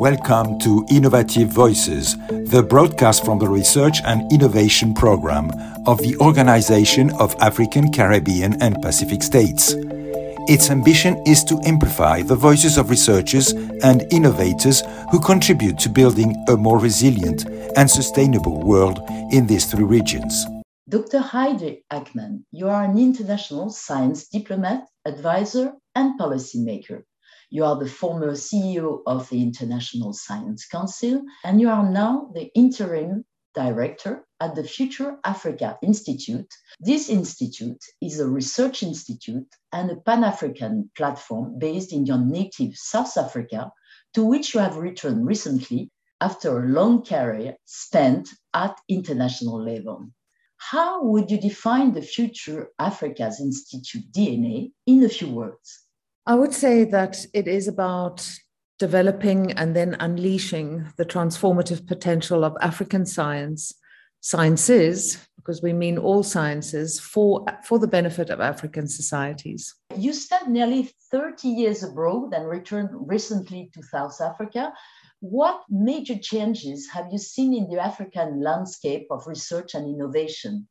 Welcome to Innovative Voices, the broadcast from the Research and Innovation Program of the Organization of African, Caribbean, and Pacific States. Its ambition is to amplify the voices of researchers and innovators who contribute to building a more resilient and sustainable world in these three regions. Dr. Heide Hackmann, you are an international science diplomat, advisor, and policymaker. You are the former CEO of the International Science Council, and you are now the interim director at the Future Africa Institute. This institute is a research institute and a Pan African platform based in your native South Africa, to which you have returned recently after a long career spent at international level. How would you define the Future Africa's Institute DNA in a few words? I would say that it is about developing and then unleashing the transformative potential of African science, sciences, because we mean all sciences, for, for the benefit of African societies. You spent nearly 30 years abroad and returned recently to South Africa. What major changes have you seen in the African landscape of research and innovation?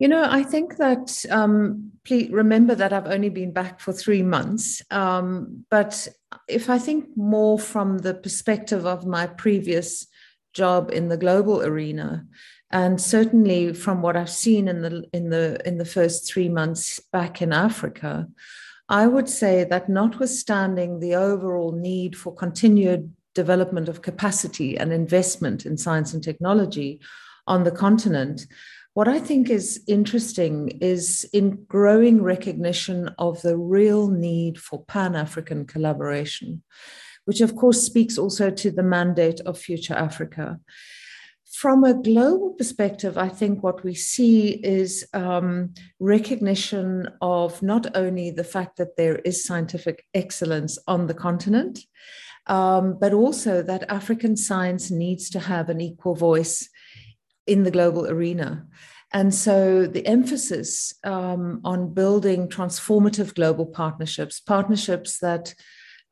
You know, I think that um, please remember that I've only been back for three months. Um, but if I think more from the perspective of my previous job in the global arena, and certainly from what I've seen in the in the in the first three months back in Africa, I would say that notwithstanding the overall need for continued development of capacity and investment in science and technology on the continent, what I think is interesting is in growing recognition of the real need for Pan African collaboration, which of course speaks also to the mandate of Future Africa. From a global perspective, I think what we see is um, recognition of not only the fact that there is scientific excellence on the continent, um, but also that African science needs to have an equal voice in the global arena. And so the emphasis um, on building transformative global partnerships, partnerships that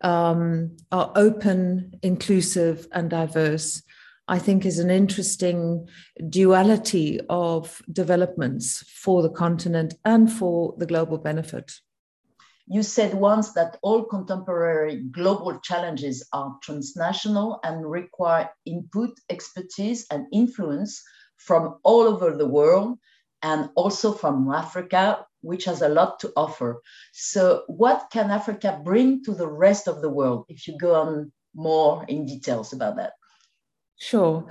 um, are open, inclusive, and diverse, I think is an interesting duality of developments for the continent and for the global benefit. You said once that all contemporary global challenges are transnational and require input, expertise, and influence from all over the world and also from Africa, which has a lot to offer. So, what can Africa bring to the rest of the world if you go on more in details about that? Sure.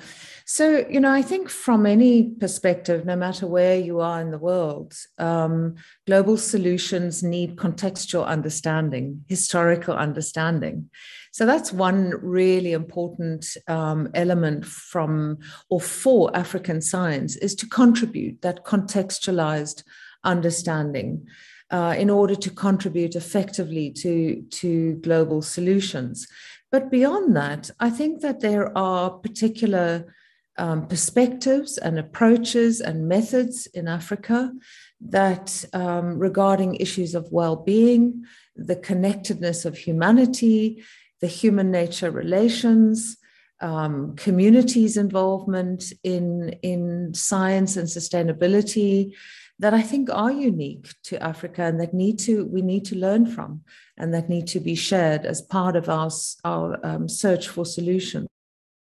So, you know, I think from any perspective, no matter where you are in the world, um, global solutions need contextual understanding, historical understanding. So, that's one really important um, element from or for African science is to contribute that contextualized understanding. Uh, in order to contribute effectively to, to global solutions. But beyond that, I think that there are particular um, perspectives and approaches and methods in Africa that um, regarding issues of well-being, the connectedness of humanity, the human nature relations, um, communities involvement in, in science and sustainability, that I think are unique to Africa and that need to we need to learn from and that need to be shared as part of our, our um, search for solutions.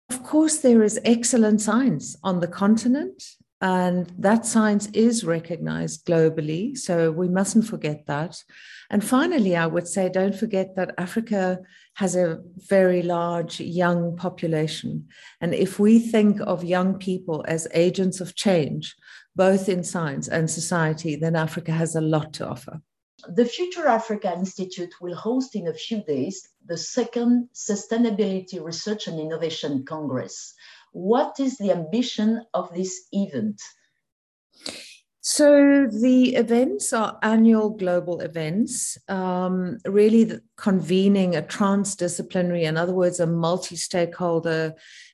Of course, there is excellent science on the continent, and that science is recognized globally. So we mustn't forget that. And finally, I would say don't forget that Africa has a very large young population. And if we think of young people as agents of change, both in science and society, then Africa has a lot to offer. The Future Africa Institute will host in a few days the second Sustainability Research and Innovation Congress. What is the ambition of this event? So the events are annual global events, um, really convening a transdisciplinary, in other words, a multi-stakeholder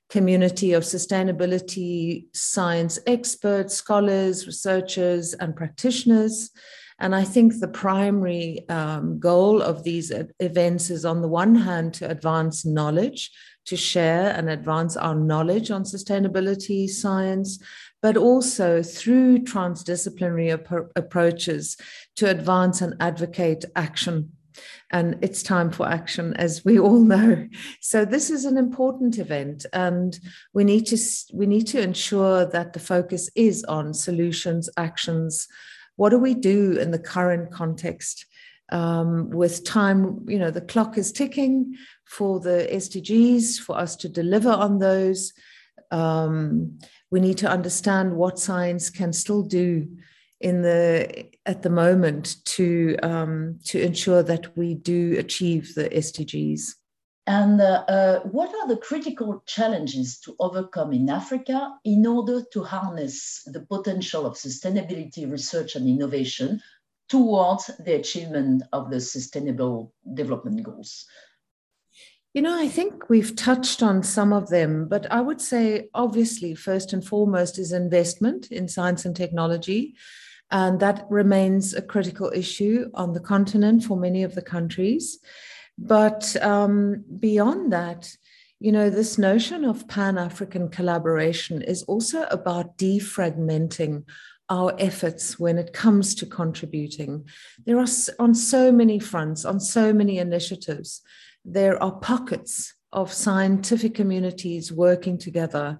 community of sustainability science experts, scholars, researchers, and practitioners. And I think the primary um, goal of these events is, on the one hand, to advance knowledge, to share and advance our knowledge on sustainability science, but also through transdisciplinary ap- approaches to advance and advocate action. And it's time for action as we all know. So this is an important event and we need to we need to ensure that the focus is on solutions actions. What do we do in the current context um, with time you know the clock is ticking for the sdgs for us to deliver on those um, we need to understand what science can still do in the at the moment to um, to ensure that we do achieve the SDGs. And uh, uh, what are the critical challenges to overcome in Africa in order to harness the potential of sustainability research and innovation towards the achievement of the Sustainable Development Goals? You know, I think we've touched on some of them, but I would say, obviously, first and foremost is investment in science and technology. And that remains a critical issue on the continent for many of the countries. But um, beyond that, you know, this notion of Pan African collaboration is also about defragmenting our efforts when it comes to contributing. There are on so many fronts, on so many initiatives, there are pockets of scientific communities working together.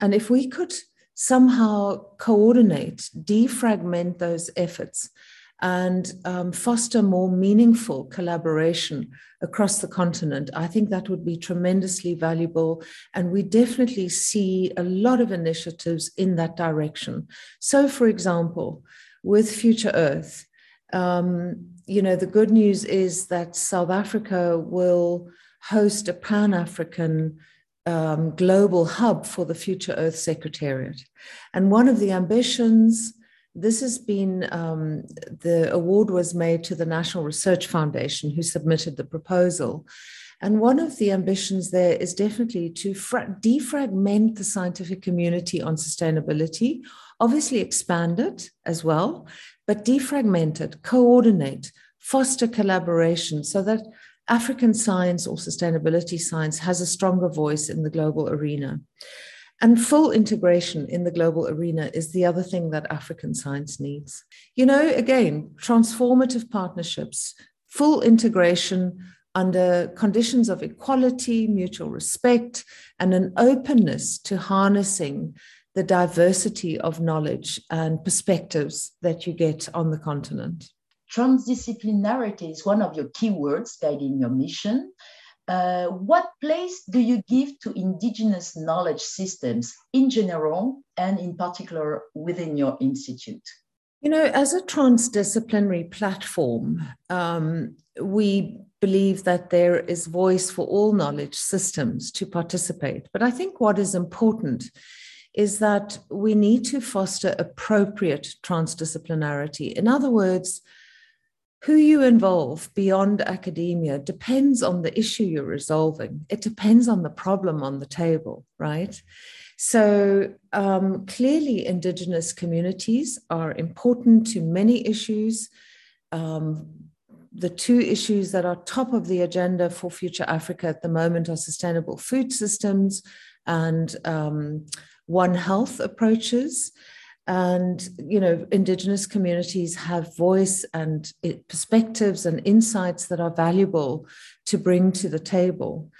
And if we could somehow coordinate, defragment those efforts, and um, foster more meaningful collaboration across the continent. I think that would be tremendously valuable. And we definitely see a lot of initiatives in that direction. So, for example, with Future Earth, um, you know, the good news is that South Africa will host a Pan African um, global hub for the Future Earth Secretariat. And one of the ambitions, this has been, um, the award was made to the National Research Foundation, who submitted the proposal. And one of the ambitions there is definitely to fra- defragment the scientific community on sustainability, obviously expand it as well, but defragment it, coordinate, foster collaboration so that African science or sustainability science has a stronger voice in the global arena. And full integration in the global arena is the other thing that African science needs. You know, again, transformative partnerships, full integration under conditions of equality, mutual respect, and an openness to harnessing the diversity of knowledge and perspectives that you get on the continent transdisciplinarity is one of your keywords guiding your mission. Uh, what place do you give to indigenous knowledge systems in general and in particular within your institute? You know, as a transdisciplinary platform, um, we believe that there is voice for all knowledge systems to participate. But I think what is important is that we need to foster appropriate transdisciplinarity. In other words, who you involve beyond academia depends on the issue you're resolving. It depends on the problem on the table, right? So um, clearly, Indigenous communities are important to many issues. Um, the two issues that are top of the agenda for Future Africa at the moment are sustainable food systems and um, One Health approaches and you know indigenous communities have voice and eh, perspectives and insights that are valuable to bring to the table.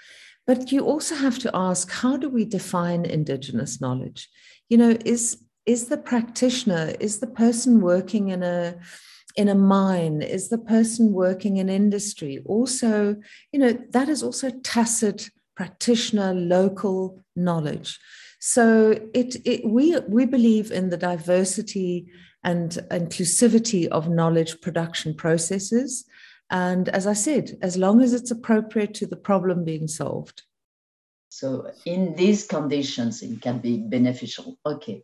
But you also have to ask how do we define indigenous knowledge? You know is is the practitioner is the person working in a in a mine is the person working in industry also you know that is also tacit practitioner local knowledge so it, it we we believe in the diversity and inclusivity of knowledge production processes. And as I said, as long as it's appropriate to the problem being solved. So in these conditions, it can be beneficial. Okay.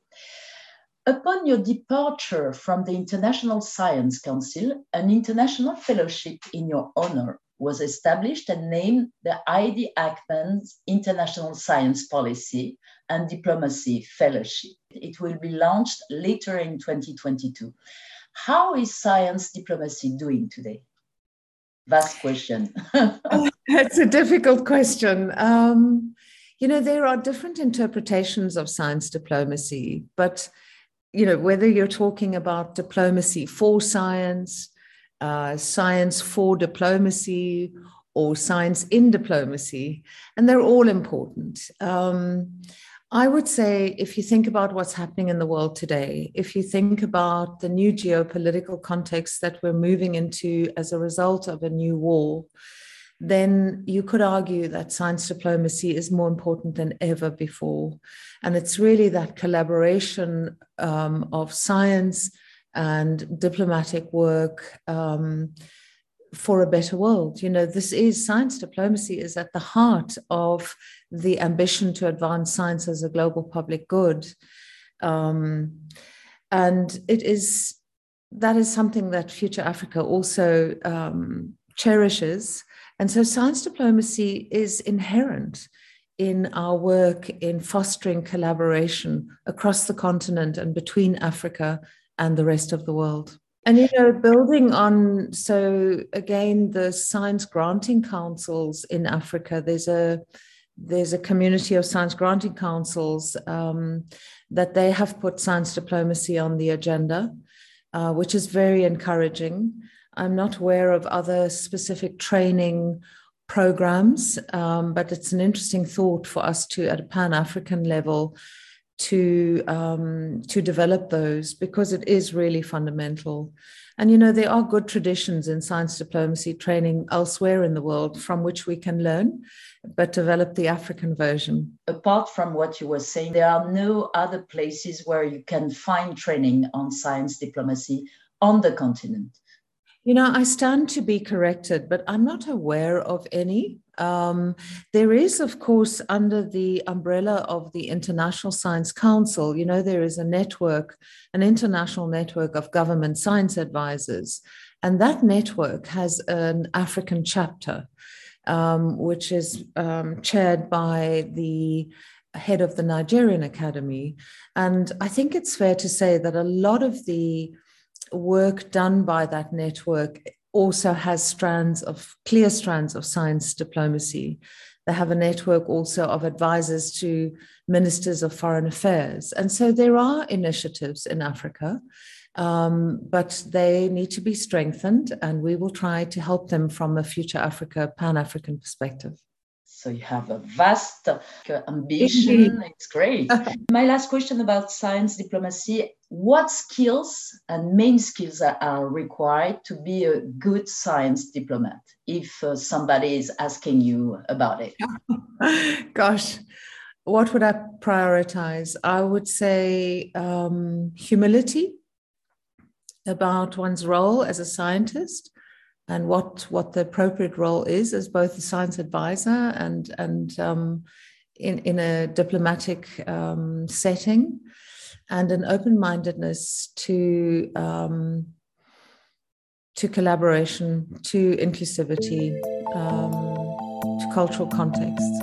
Upon your departure from the International Science Council, an international fellowship in your honor was established and named the Heide Hackmann's International Science Policy and Diplomacy Fellowship. It will be launched later in 2022. How is science diplomacy doing today? Vast question. That's a difficult question. Um, you know, there are different interpretations of science diplomacy, but, you know, whether you're talking about diplomacy for science, uh, science for diplomacy, or science in diplomacy, and they're all important. Um, I would say if you think about what's happening in the world today, if you think about the new geopolitical context that we're moving into as a result of a new war, then you could argue that science diplomacy is more important than ever before. And it's really that collaboration um, of science and diplomatic work um, for a better world. You know, this is science diplomacy is at the heart of the ambition to advance science as a global public good. Um, and it is that is something that Future Africa also um, cherishes and so science diplomacy is inherent in our work in fostering collaboration across the continent and between Africa and the rest of the world. And, you know, building on, so again, the science granting councils in Africa, there's a there's a community of science granting councils um, that they have put science diplomacy on the agenda, uh, which is very encouraging. I'm not aware of other specific training programs, um, but it's an interesting thought for us to, at a Pan African level, to um, to develop those because it is really fundamental. And you know there are good traditions in science diplomacy training elsewhere in the world from which we can learn, but develop the African version. Apart from what you were saying, there are no other places where you can find training on science diplomacy on the continent. You know, I stand to be corrected, but I'm not aware of any. Um, there is, of course, under the umbrella of the International Science Council, you know, there is a network, an international network of government science advisors. And that network has an African chapter, um, which is um, chaired by the head of the Nigerian Academy. And I think it's fair to say that a lot of the work done by that network also has strands of clear strands of science diplomacy. They have a network also of advisors to ministers of foreign affairs. And so there are initiatives in Africa, um, but they need to be strengthened, and we will try to help them from a future Africa, Pan African perspective. So you have a vast uh, ambition. It's great. My last question about science diplomacy what skills and main skills are, required to be a good science diplomat if uh, somebody is asking you about it? Gosh, what would I prioritize? I would say um, humility about one's role as a scientist and what what the appropriate role is as both a science advisor and and um, in in a diplomatic um, setting, and an open mindedness to um, to collaboration, to inclusivity, um, to cultural context.